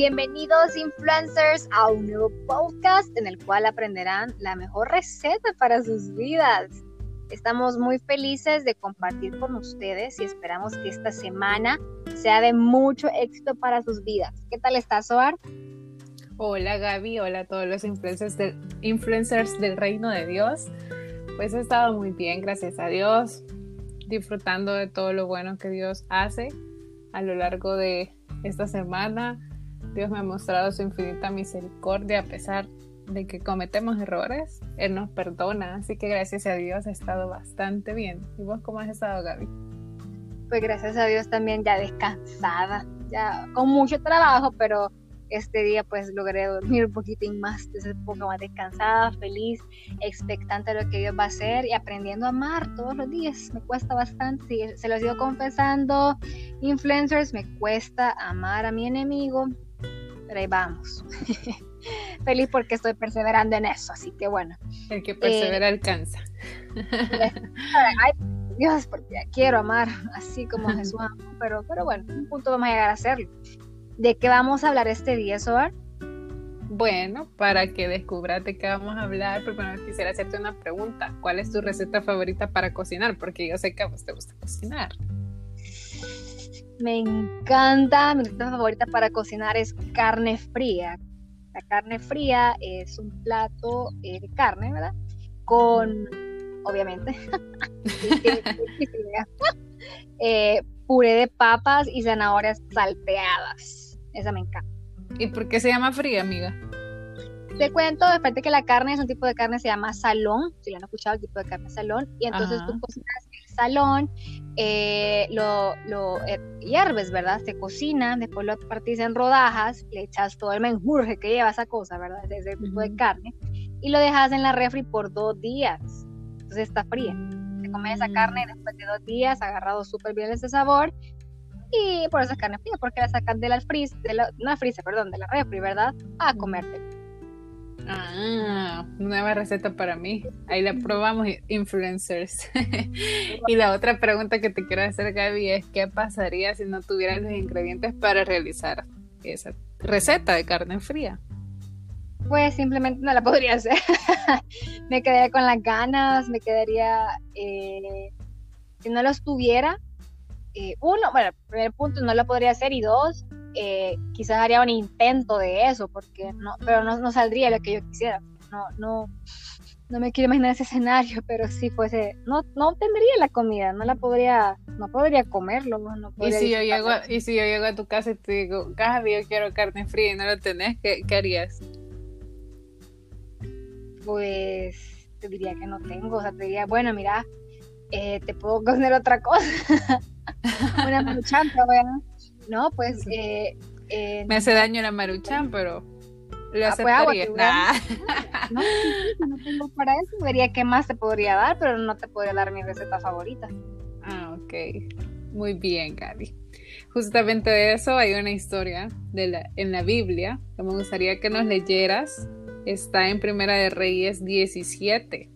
Bienvenidos influencers a un nuevo podcast en el cual aprenderán la mejor receta para sus vidas. Estamos muy felices de compartir con ustedes y esperamos que esta semana sea de mucho éxito para sus vidas. ¿Qué tal estás, Soar? Hola Gaby, hola a todos los influencers del, influencers del reino de Dios. Pues he estado muy bien, gracias a Dios, disfrutando de todo lo bueno que Dios hace a lo largo de esta semana. Dios me ha mostrado su infinita misericordia a pesar de que cometemos errores. Él nos perdona, así que gracias a Dios he estado bastante bien. ¿Y vos cómo has estado, Gaby? Pues gracias a Dios también ya descansada, ya con mucho trabajo, pero este día pues logré dormir un poquito más, un poco más descansada, feliz, expectante de lo que Dios va a hacer y aprendiendo a amar todos los días. Me cuesta bastante, se lo sigo confesando, influencers, me cuesta amar a mi enemigo, pero ahí vamos. feliz porque estoy perseverando en eso, así que bueno. El que persevera eh, alcanza. Ay, Dios, porque quiero amar así como Jesús amó, pero, pero bueno, un punto vamos a llegar a hacerlo. ¿De qué vamos a hablar este día, Soar? Bueno, para que descubras de qué vamos a hablar, primero quisiera hacerte una pregunta. ¿Cuál es tu receta favorita para cocinar? Porque yo sé que a vos te gusta cocinar. Me encanta, mi receta favorita para cocinar es carne fría. La carne fría es un plato eh, de carne, ¿verdad? Con, obviamente, eh, puré de papas y zanahorias salteadas esa me encanta. ¿Y por qué se llama fría, amiga? Te cuento, de que la carne es un tipo de carne se llama salón, si lo han escuchado, el tipo de carne salón, y entonces tú cocinas salón, eh, lo, lo eh, hierves, ¿verdad? Se cocina, después lo partís en rodajas, le echas todo el menjurje que lleva esa cosa, ¿verdad? Ese tipo de carne, y lo dejas en la refri por dos días, entonces está fría. Te comes esa carne después de dos días, agarrado súper bien ese sabor, y por eso es carne fría, porque la sacan de la fris, de la, no frisa, perdón, de la refri, ¿verdad? A comerte. Ah, nueva receta para mí. Ahí la probamos, influencers. y la otra pregunta que te quiero hacer, Gaby, es ¿qué pasaría si no tuvieras los ingredientes para realizar esa receta de carne fría? Pues simplemente no la podría hacer. me quedaría con las ganas, me quedaría... Eh, si no los tuviera, eh, uno, bueno, primer punto no lo podría hacer y dos, eh, quizás haría un intento de eso, porque no, pero no, no, saldría lo que yo quisiera. No, no, no me quiero imaginar ese escenario, pero si fuese, no, no tendría la comida, no la podría, no podría comerlo. No ¿Y, si yo llego, y si yo llego a tu casa y te digo, Gaby, yo quiero carne fría y no lo tenés, ¿qué, qué harías? Pues te diría que no tengo, o sea, te diría, bueno, mira, eh, te puedo cocinar otra cosa. una maruchan, bueno, no, pues... Eh, eh, Me hace daño la maruchan, pero lo ah, pues, aceptaría. no, no tengo para eso, vería qué más te podría dar, pero no te podría dar mi receta favorita. Ah, ok. Muy bien, Gaby. Justamente de eso hay una historia de la, en la Biblia que me gustaría que nos leyeras. Está en Primera de Reyes 17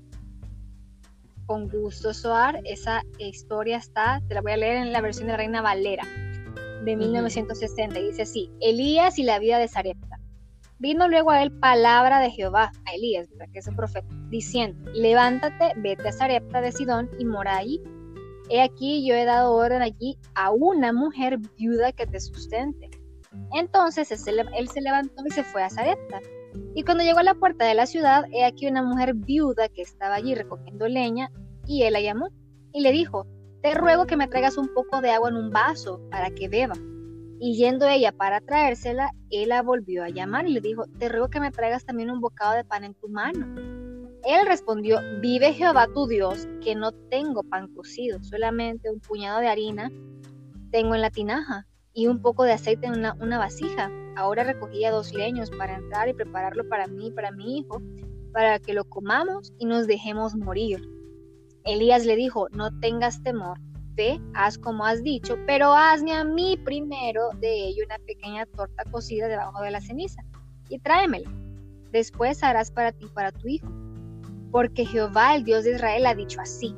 con gusto, Soar. Esa historia está, te la voy a leer en la versión de Reina Valera de 1960. Y dice así: Elías y la vida de Sarepta. Vino luego a él palabra de Jehová, a Elías, que es un profeta, diciendo: Levántate, vete a Sarepta de Sidón y mora allí. He aquí, yo he dado orden allí a una mujer viuda que te sustente. Entonces él se levantó y se fue a Sarepta. Y cuando llegó a la puerta de la ciudad, he aquí una mujer viuda que estaba allí recogiendo leña, y él la llamó y le dijo, te ruego que me traigas un poco de agua en un vaso para que beba. Y yendo ella para traérsela, él la volvió a llamar y le dijo, te ruego que me traigas también un bocado de pan en tu mano. Él respondió, vive Jehová tu Dios, que no tengo pan cocido, solamente un puñado de harina tengo en la tinaja y un poco de aceite en una, vasija Ahora recogía dos leños para entrar y prepararlo para mí y para mi hijo, para que lo comamos y nos dejemos morir. Elías le dijo, no tengas temor, ve, haz como has dicho, pero hazme a mí primero de ello una pequeña torta cocida debajo de la ceniza y tráemela. Después harás para ti y para tu hijo. Porque Jehová, el Dios de Israel, ha dicho así,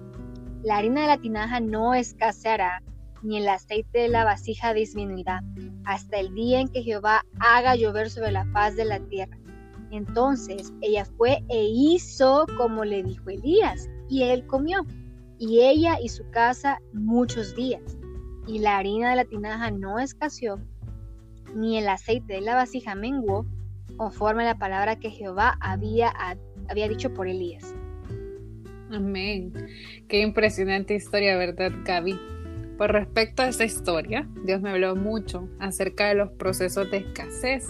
la harina de la tinaja no escaseará ni el aceite de la vasija disminuirá, hasta el día en que Jehová haga llover sobre la faz de la tierra. Entonces ella fue e hizo como le dijo Elías, y él comió, y ella y su casa muchos días. Y la harina de la tinaja no escaseó, ni el aceite de la vasija menguó, conforme a la palabra que Jehová había, había dicho por Elías. Amén. Qué impresionante historia, ¿verdad, Gaby? Por respecto a esta historia, Dios me habló mucho acerca de los procesos de escasez,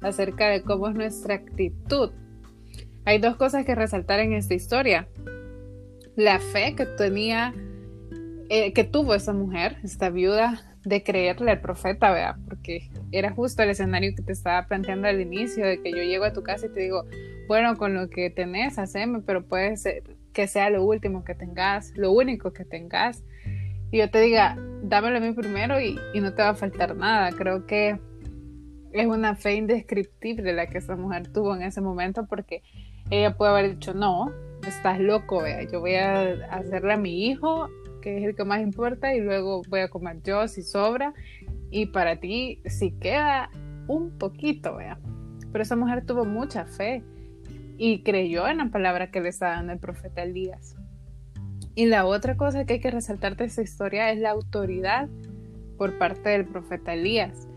acerca de cómo es nuestra actitud. Hay dos cosas que resaltar en esta historia. La fe que tenía, eh, que tuvo esa mujer, esta viuda, de creerle al profeta, ¿verdad? Porque era justo el escenario que te estaba planteando al inicio, de que yo llego a tu casa y te digo, bueno, con lo que tenés, haceme, pero puede ser que sea lo último que tengas, lo único que tengas. Y yo te diga, dámelo a mí primero y, y no te va a faltar nada. Creo que es una fe indescriptible la que esa mujer tuvo en ese momento porque ella puede haber dicho, no, estás loco, vea, yo voy a hacerle a mi hijo que es el que más importa, y luego voy a comer yo si sobra, y para ti si queda un poquito, vea. Pero esa mujer tuvo mucha fe y creyó en la palabra que le estaba dando el profeta Elías. Y la otra cosa que hay que resaltar de esta historia es la autoridad por parte del profeta Elías,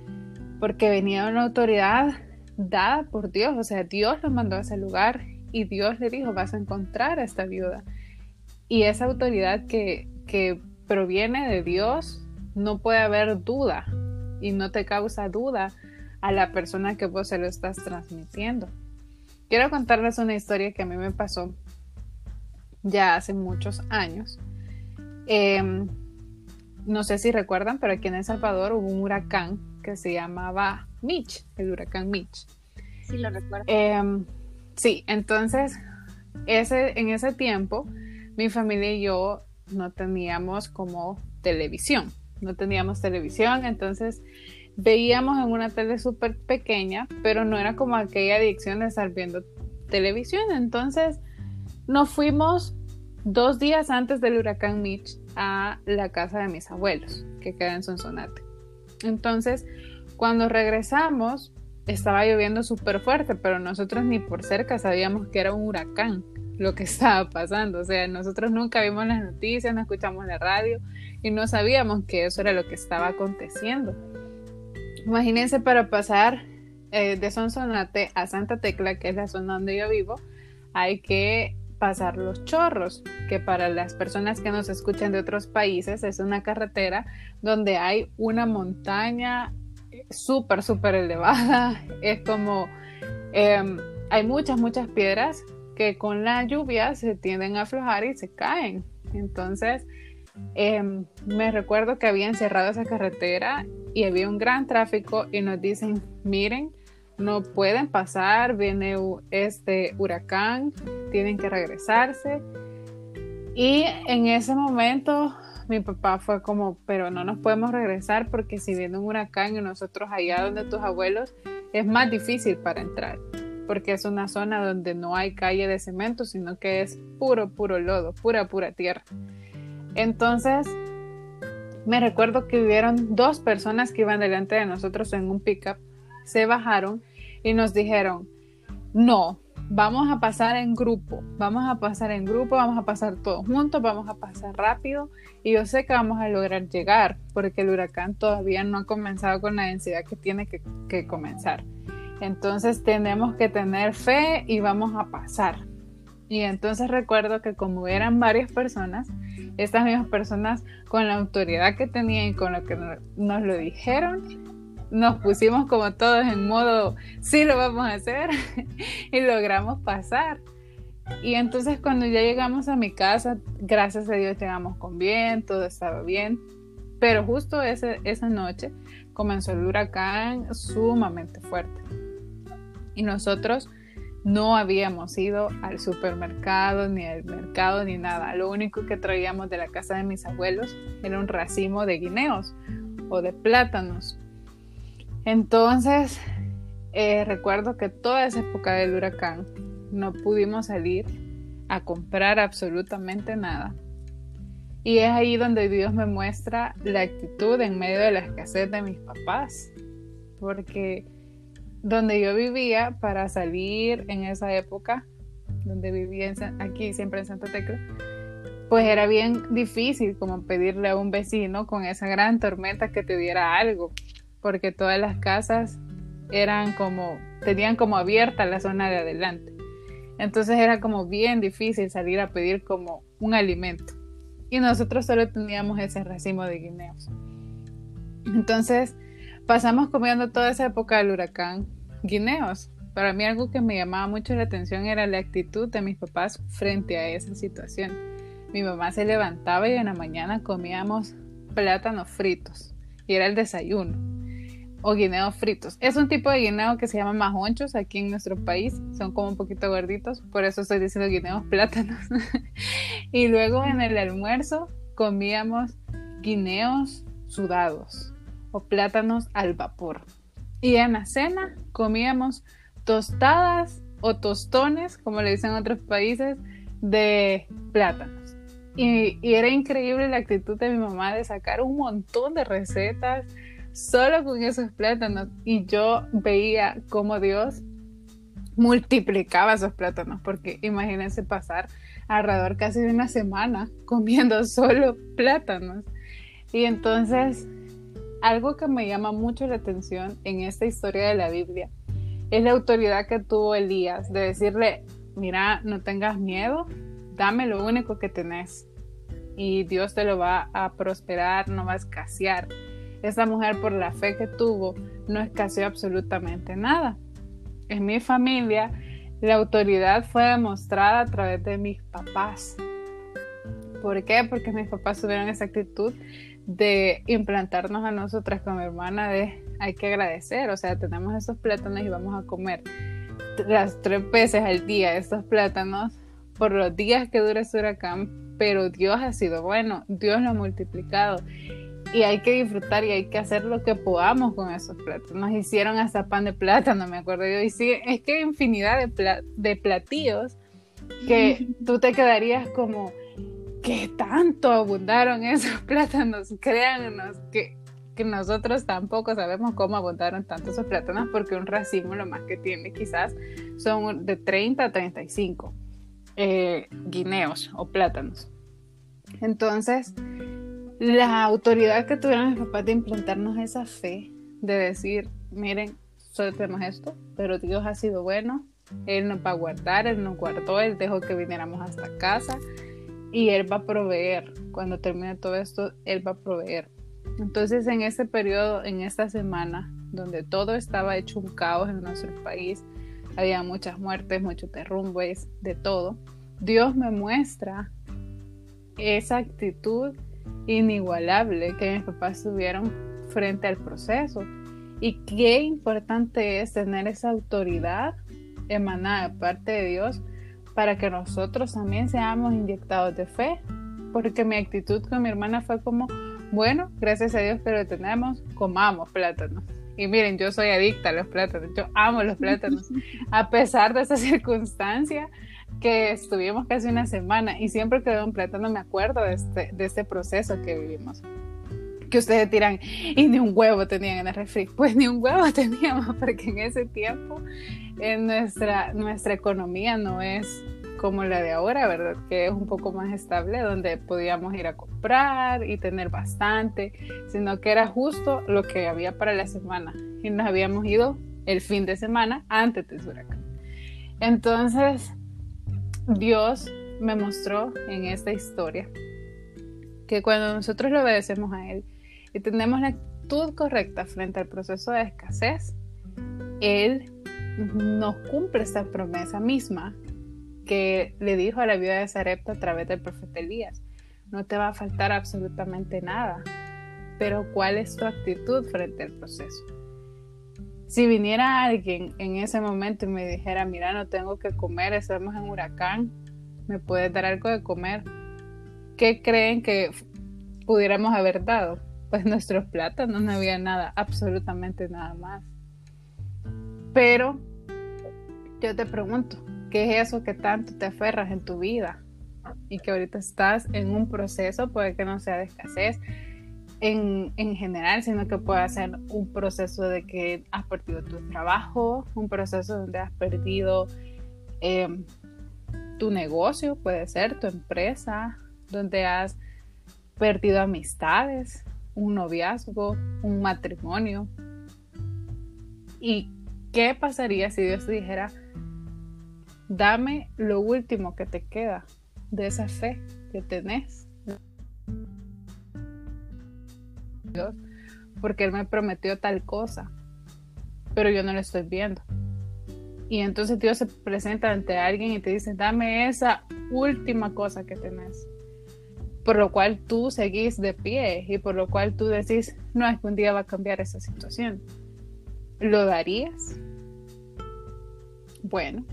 porque venía una autoridad dada por Dios, o sea, Dios lo mandó a ese lugar y Dios le dijo, vas a encontrar a esta viuda. Y esa autoridad que que proviene de Dios, no puede haber duda y no te causa duda a la persona que vos se lo estás transmitiendo. Quiero contarles una historia que a mí me pasó ya hace muchos años. Em, no sé si recuerdan, pero aquí en El Salvador hubo un huracán que se llamaba Mitch, el huracán Mitch. Sí, lo recuerdo. Em, sí, entonces ese, en ese tiempo mi familia y yo no teníamos como televisión, no teníamos televisión, entonces veíamos en una tele súper pequeña, pero no era como aquella adicción de estar viendo televisión, entonces nos fuimos dos días antes del huracán Mitch a la casa de mis abuelos, que queda en Sonsonate. Entonces, cuando regresamos, estaba lloviendo súper fuerte, pero nosotros ni por cerca sabíamos que era un huracán lo que estaba pasando. O sea, nosotros nunca vimos las noticias, no escuchamos la radio y no sabíamos que eso era lo que estaba aconteciendo. Imagínense para pasar eh, de Sonsonate a Santa Tecla, que es la zona donde yo vivo, hay que pasar los chorros, que para las personas que nos escuchan de otros países es una carretera donde hay una montaña súper, súper elevada. Es como, em, hay muchas, muchas piedras que con la lluvia se tienden a aflojar y se caen. Entonces, em, me recuerdo que habían cerrado esa carretera y había un gran tráfico y nos dicen, miren, no pueden pasar, viene este huracán, tienen que regresarse. Y en ese momento mi papá fue como, pero no nos podemos regresar porque si viene un huracán y nosotros allá donde tus abuelos, es más difícil para entrar porque es una zona donde no hay calle de cemento, sino que es puro, puro lodo, pura, pura tierra. Entonces, me recuerdo que vivieron dos personas que iban delante de nosotros en un pickup, se bajaron y nos dijeron, no, vamos a pasar en grupo, vamos a pasar en grupo, vamos a pasar todos juntos, vamos a pasar rápido y yo sé que vamos a lograr llegar porque el huracán todavía no ha comenzado con la densidad que tiene que, que comenzar. Entonces tenemos que tener fe y vamos a pasar. Y entonces recuerdo que como eran varias personas, estas mismas personas con la autoridad que tenían y con lo que nos lo dijeron, nos pusimos como todos en modo, sí lo vamos a hacer y logramos pasar. Y entonces cuando ya llegamos a mi casa, gracias a Dios llegamos con bien, todo estaba bien. Pero justo esa noche comenzó el huracán sumamente fuerte y nosotros no habíamos ido al supermercado, ni al mercado, ni nada. Lo único que traíamos de la casa de mis abuelos era un racimo de guineos o de plátanos. Entonces, eh, recuerdo que toda esa época del huracán no pudimos salir a comprar absolutamente nada. Y es ahí donde Dios me muestra la actitud en medio de la escasez de mis papás. Porque donde yo vivía para salir en esa época, donde vivía aquí siempre en Santa Tecla, pues era bien difícil como pedirle a un vecino con esa gran tormenta que te diera algo, porque todas las casas eran como, tenían como abierta la zona de adelante. Entonces era como bien difícil salir a pedir como un alimento. Y nosotros solo teníamos ese racimo de guineos. Entonces pasamos comiendo toda esa época del huracán guineos. Para mí algo que me llamaba mucho la atención era la actitud de mis papás frente a esa situación. Mi mamá se levantaba y en la mañana comíamos plátanos fritos y era el desayuno o guineos fritos. Es un tipo de guineo que se llama majonchos aquí en nuestro país. Son como un poquito gorditos, por eso estoy diciendo guineos plátanos. y luego en el almuerzo comíamos guineos sudados o plátanos al vapor. Y en la cena comíamos tostadas o tostones, como le dicen en otros países, de plátanos. Y, y, era increíble la actitud de mi mamá de sacar un montón de recetas solo con esos plátanos. Y yo veía cómo Dios multiplicaba esos plátanos, porque imagínense pasar alrededor casi de una semana comiendo solo plátanos. Y entonces algo que me llama mucho la atención en esta historia de la Biblia es la autoridad que tuvo Elías de decirle, mira, no tengas miedo, dame lo único que tenés y Dios te lo va a prosperar, no va a escasear. Esa mujer por la fe que tuvo no escaseó absolutamente nada. En mi familia la autoridad fue demostrada a través de mis papás. ¿Por qué? Porque mis papás tuvieron esa actitud de implantarnos a nosotras con mi hermana de hay que agradecer, o sea, tenemos esos plátanos y vamos a comer las tres veces al día estos plátanos por los días que dura este huracán, pero Dios ha sido bueno, Dios lo ha multiplicado y hay que disfrutar y hay que hacer lo que podamos con esos plátanos. Nos hicieron hasta pan de plátano, me acuerdo yo, y sí, es que hay infinidad de, de platillos que tú te quedarías como ¿qué tanto abundaron esos plátanos? Créanos que, que nosotros tampoco sabemos cómo abundaron tanto esos plátanos porque un racimo lo más que tiene quizás son de 30 a 35 eh, guineos o plátanos. Entonces, la autoridad que tuvieron mis papás de implantarnos esa fe, de decir, miren, solo tenemos esto, pero Dios ha sido bueno, Él nos va a guardar, Él nos guardó, Él dejó que viniéramos hasta casa y Él va a proveer. Cuando termine todo esto, Él va a proveer. Entonces, en este periodo, en esta semana, donde todo estaba hecho un caos en nuestro país, había muchas muertes, muchos derrumbes, de todo, Dios me muestra esa actitud inigualable que mis papás tuvieron frente al proceso. Y qué importante es tener esa autoridad emanada de parte de Dios para que nosotros también seamos inyectados de fe, porque mi actitud con mi hermana fue como, bueno, gracias a Dios que lo tenemos, comamos plátanos. Y miren, yo soy adicta a los plátanos, yo amo los plátanos, a pesar de esa circunstancia que estuvimos casi una semana y siempre que veo un plátano me acuerdo de este, de este proceso que vivimos que ustedes tiran, y ni un huevo tenían en el refri. Pues ni un huevo teníamos, porque en ese tiempo en nuestra, nuestra economía no es como la de ahora, ¿verdad? Que es un poco más estable, donde podíamos ir a comprar y tener bastante, sino que era justo lo que había para la semana. Y nos habíamos ido el fin de semana antes de huracán. Entonces, Dios me mostró en esta historia que cuando nosotros le obedecemos a Él y tenemos la actitud correcta frente al proceso de escasez, Él nos cumple esta promesa misma que le dijo a la vida de Sarepta a través del profeta Elías. No te va a faltar absolutamente nada, pero ¿cuál es tu actitud frente al proceso? Si viniera alguien en ese momento y me dijera, mira, no tengo que comer, estamos en huracán, ¿me puedes dar algo de comer? ¿Qué creen que pudiéramos haber dado? Pues nuestros plátanos no había nada, absolutamente nada más. Pero yo te pregunto, ¿qué es eso que tanto te aferras en tu vida? y que ahorita estás en un proceso, puede que no sea de escasez en, en general, sino que puede ser un proceso de que has perdido tu trabajo, un proceso donde has perdido em, tu negocio, puede ser tu empresa, donde has perdido amistades, un noviazgo, un matrimonio. ¿Y qué pasaría si Dios te dijera, dame lo último que te queda de esa fe que tenés? Dios, porque Él me prometió tal cosa, pero yo no lo estoy viendo. Y entonces Dios se presenta ante alguien y te dice, dame esa última cosa que tenés por lo cual tú seguís de pie y por lo cual tú decís, no es que un día va a cambiar esa situación. ¿Lo darías? Bueno,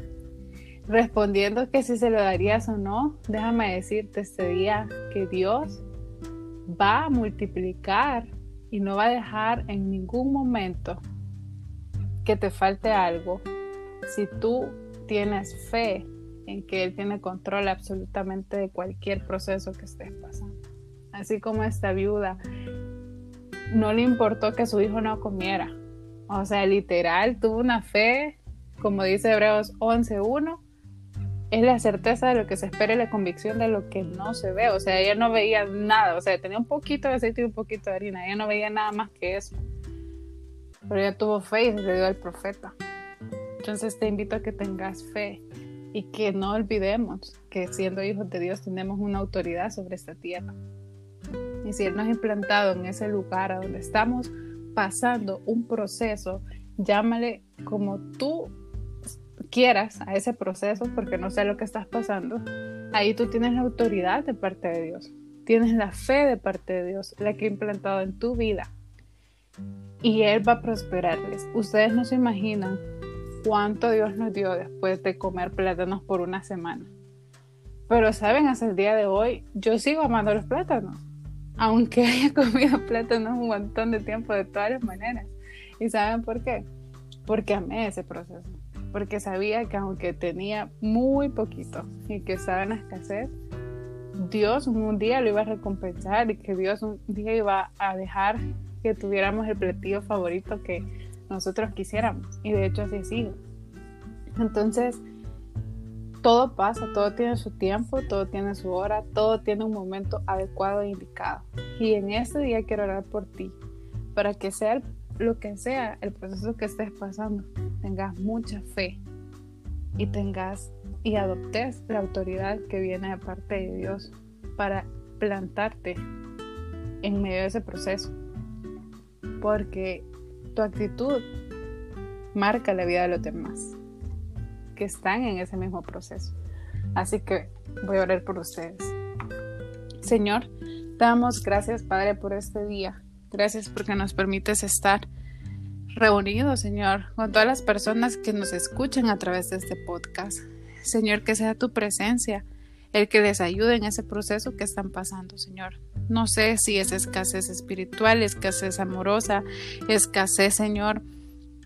respondiendo que si se lo darías o no, déjame decirte este día que Dios va a multiplicar y no va a dejar en ningún momento que te falte algo si tú tienes fe en que Él tiene control absolutamente de cualquier proceso que estés pasando. Así como esta viuda no le importó que su hijo no comiera. O sea, literal, tuvo una fe, como dice Hebreos 11.1, es la certeza de lo que se espera y la convicción de lo que no se ve. O sea, ella no veía nada. O sea, tenía un poquito de aceite y un poquito de harina. Ella no veía nada más que eso. Pero ella tuvo fe y le dio al profeta. Entonces te invito a que tengas fe y que no olvidemos que siendo hijos de Dios tenemos una autoridad sobre esta tierra. Y si Él nos ha implantado en ese lugar a donde estamos pasando un proceso, llámale como tú quieras a ese proceso, porque no sé lo que estás pasando, ahí tú tienes la autoridad de parte de Dios, tienes la fe de parte de Dios, la que ha implantado en tu vida. Y Él va a prosperarles. Ustedes no se imaginan cuánto Dios nos dio después de comer plátanos por una semana. Pero saben, hasta el día de hoy yo sigo amando los plátanos, aunque haya comido plátanos un montón de tiempo de todas las maneras. ¿Y saben por qué? Porque amé ese proceso, porque sabía que aunque tenía muy poquito y que estaba en escasez, Dios un día lo iba a recompensar y que Dios un día iba a dejar que tuviéramos el platillo favorito que nosotros quisiéramos. Y de hecho así ha. Entonces, todo pasa, todo tiene su tiempo, todo tiene su hora, todo tiene un momento adecuado e indicado. Y en este día quiero orar por ti, para que sea lo que sea el proceso que estés pasando, tengas mucha fe y tengas y adoptes la autoridad que viene de parte de Dios para plantarte en medio de ese proceso. Porque tu actitud marca la vida de los demás que están en ese mismo proceso. Así que voy a orar por ustedes. Señor, damos gracias, Padre, por este día. Gracias porque nos permites estar reunidos, Señor, con todas las personas que nos escuchan a través de este podcast. Señor, que sea tu presencia el que les ayude en ese proceso que están pasando, Señor. No sé si es escasez espiritual, escasez amorosa, escasez, Señor,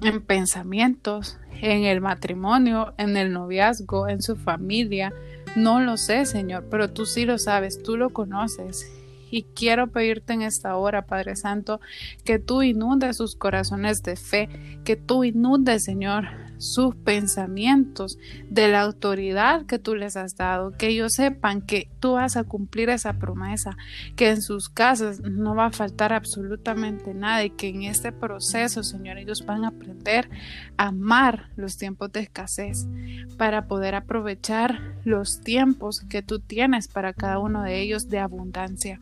en pensamientos, en el matrimonio, en el noviazgo, en su familia. No lo sé, Señor, pero tú sí lo sabes, tú lo conoces. Y quiero pedirte en esta hora, Padre Santo, que tú inundes sus corazones de fe, que tú inundes, Señor, sus pensamientos de la autoridad que tú les has dado, que ellos sepan que tú vas a cumplir esa promesa, que en sus casas no va a faltar absolutamente nada y que en este proceso, Señor, ellos van a aprender a amar los tiempos de escasez para poder aprovechar los tiempos que tú tienes para cada uno de ellos de abundancia.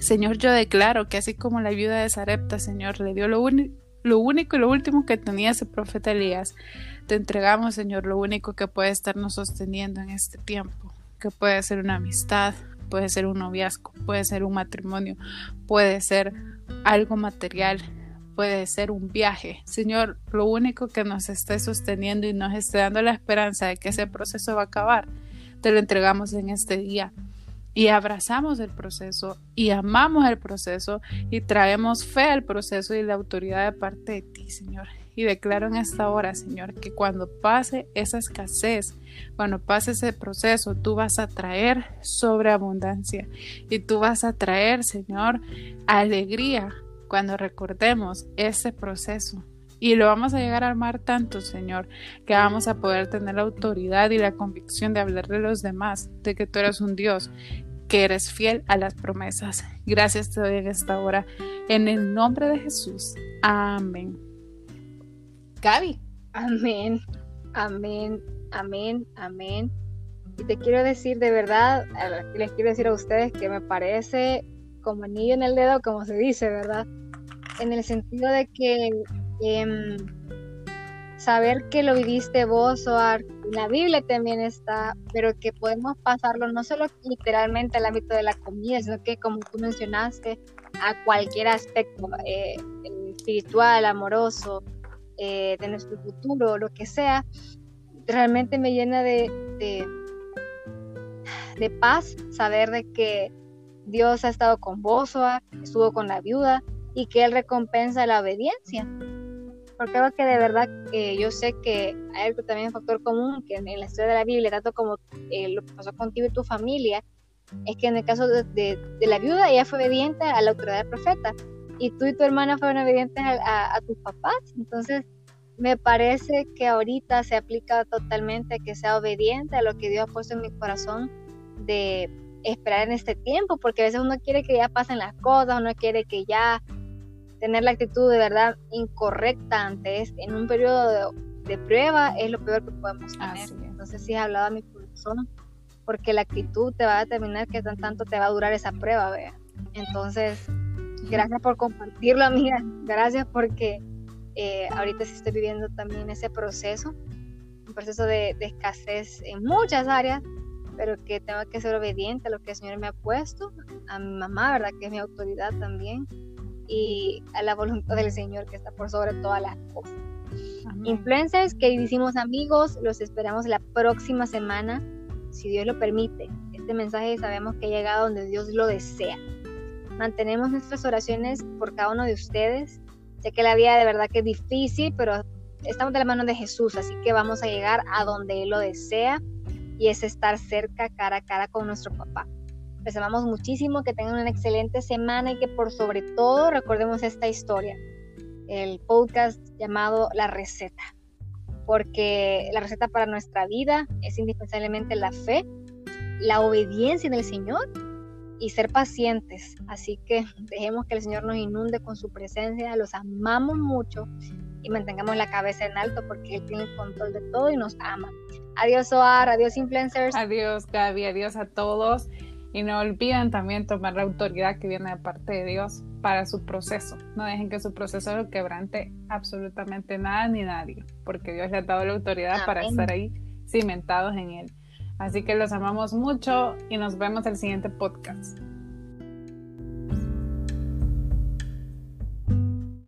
Señor, yo declaro que así como la viuda de Sarepta, Señor, le dio lo, único y lo último que tenía ese profeta Elías, te entregamos, Señor, lo único que puede estarnos sosteniendo en este tiempo, que puede ser una amistad, puede ser un noviazgo, puede ser un matrimonio, puede ser algo material, puede ser un viaje. Señor, lo único que nos esté sosteniendo y nos esté dando la esperanza de que ese proceso va a acabar, te lo entregamos en este día y abrazamos el proceso y amamos el proceso y traemos fe al proceso y la autoridad de parte de ti, Señor. y declaro en esta hora, Señor, que cuando pase esa escasez, cuando pase ese proceso, tú vas a traer sobreabundancia y tú vas a traer, Señor, alegría cuando recordemos ese proceso. Y lo vamos a llegar a armar tanto, Señor, que vamos a poder tener la autoridad y la convicción de hablarle a los demás de que tú eres un Dios, que eres fiel a las promesas. Gracias te doy en esta hora. En el nombre de Jesús. Amén. Gaby. Amén. Amén. Amén. Amén. Y te quiero decir de verdad, les quiero decir a ustedes que me parece como anillo en el dedo, como se dice, ¿verdad? En el sentido de que Em, saber que lo viviste vos, o en la Biblia también está, pero que podemos pasarlo no solo literalmente al ámbito de la comida, sino que como tú mencionaste, a cualquier aspecto eh, espiritual, amoroso, eh, de nuestro futuro, lo que sea, realmente me llena de, de, paz saber de que Dios ha estado con vos, estuvo con la viuda y que Él recompensa la obediencia porque creo que de verdad yo sé que hay algo también un factor común que en, la historia de la Biblia, tanto como eh, lo que pasó contigo y tu familia, es que en el caso de, la viuda, ella fue obediente a la autoridad del profeta y tú y tu hermana fueron obedientes a, tus papás. Entonces, me parece que ahorita se aplica totalmente a que sea obediente a lo que Dios ha puesto en mi corazón de esperar en este tiempo, porque a veces uno quiere que ya pasen las cosas, uno quiere que ya tener la actitud de verdad incorrecta antes en un periodo de, prueba es lo peor que podemos tener. Entonces sí he hablado a mi corazón porque la actitud te va a determinar qué tan tanto te va a durar esa prueba, vea. Entonces, gracias por compartirlo, amiga. Gracias porque eh, ahorita sí estoy viviendo también ese proceso, un proceso de, de, escasez en muchas áreas, pero que tengo que ser obediente a lo que el Señor me ha puesto, a mi mamá, ¿verdad? Que es mi autoridad también y a la voluntad del Señor que está por sobre todas las cosas. Influencers, que hicimos amigos, los esperamos la próxima semana, si Dios lo permite. Este mensaje sabemos que ha llegado donde Dios lo desea. Mantenemos nuestras oraciones por cada uno de ustedes. Sé que la vida de verdad que es difícil, pero estamos de la mano de Jesús, así que vamos a llegar a donde Él lo desea y es estar cerca, cara a cara con nuestro papá. Les amamos muchísimo, que tengan una excelente semana y que por sobre todo recordemos esta historia, el podcast llamado La Receta, porque la receta para nuestra vida es indispensablemente la fe, la obediencia en el Señor y ser pacientes. Así que dejemos que el Señor nos inunde con su presencia, los amamos mucho y mantengamos la cabeza en alto porque Él tiene el control de todo y nos ama. Adiós, Oar, adiós, influencers. Adiós, Gaby, adiós a todos. Y no olviden también tomar la autoridad que viene de parte de Dios para su proceso. No dejen que su proceso lo quebrante absolutamente nada ni nadie, porque Dios le ha dado la autoridad para estar ahí cimentados en Él. Así que los amamos mucho y nos vemos el siguiente podcast.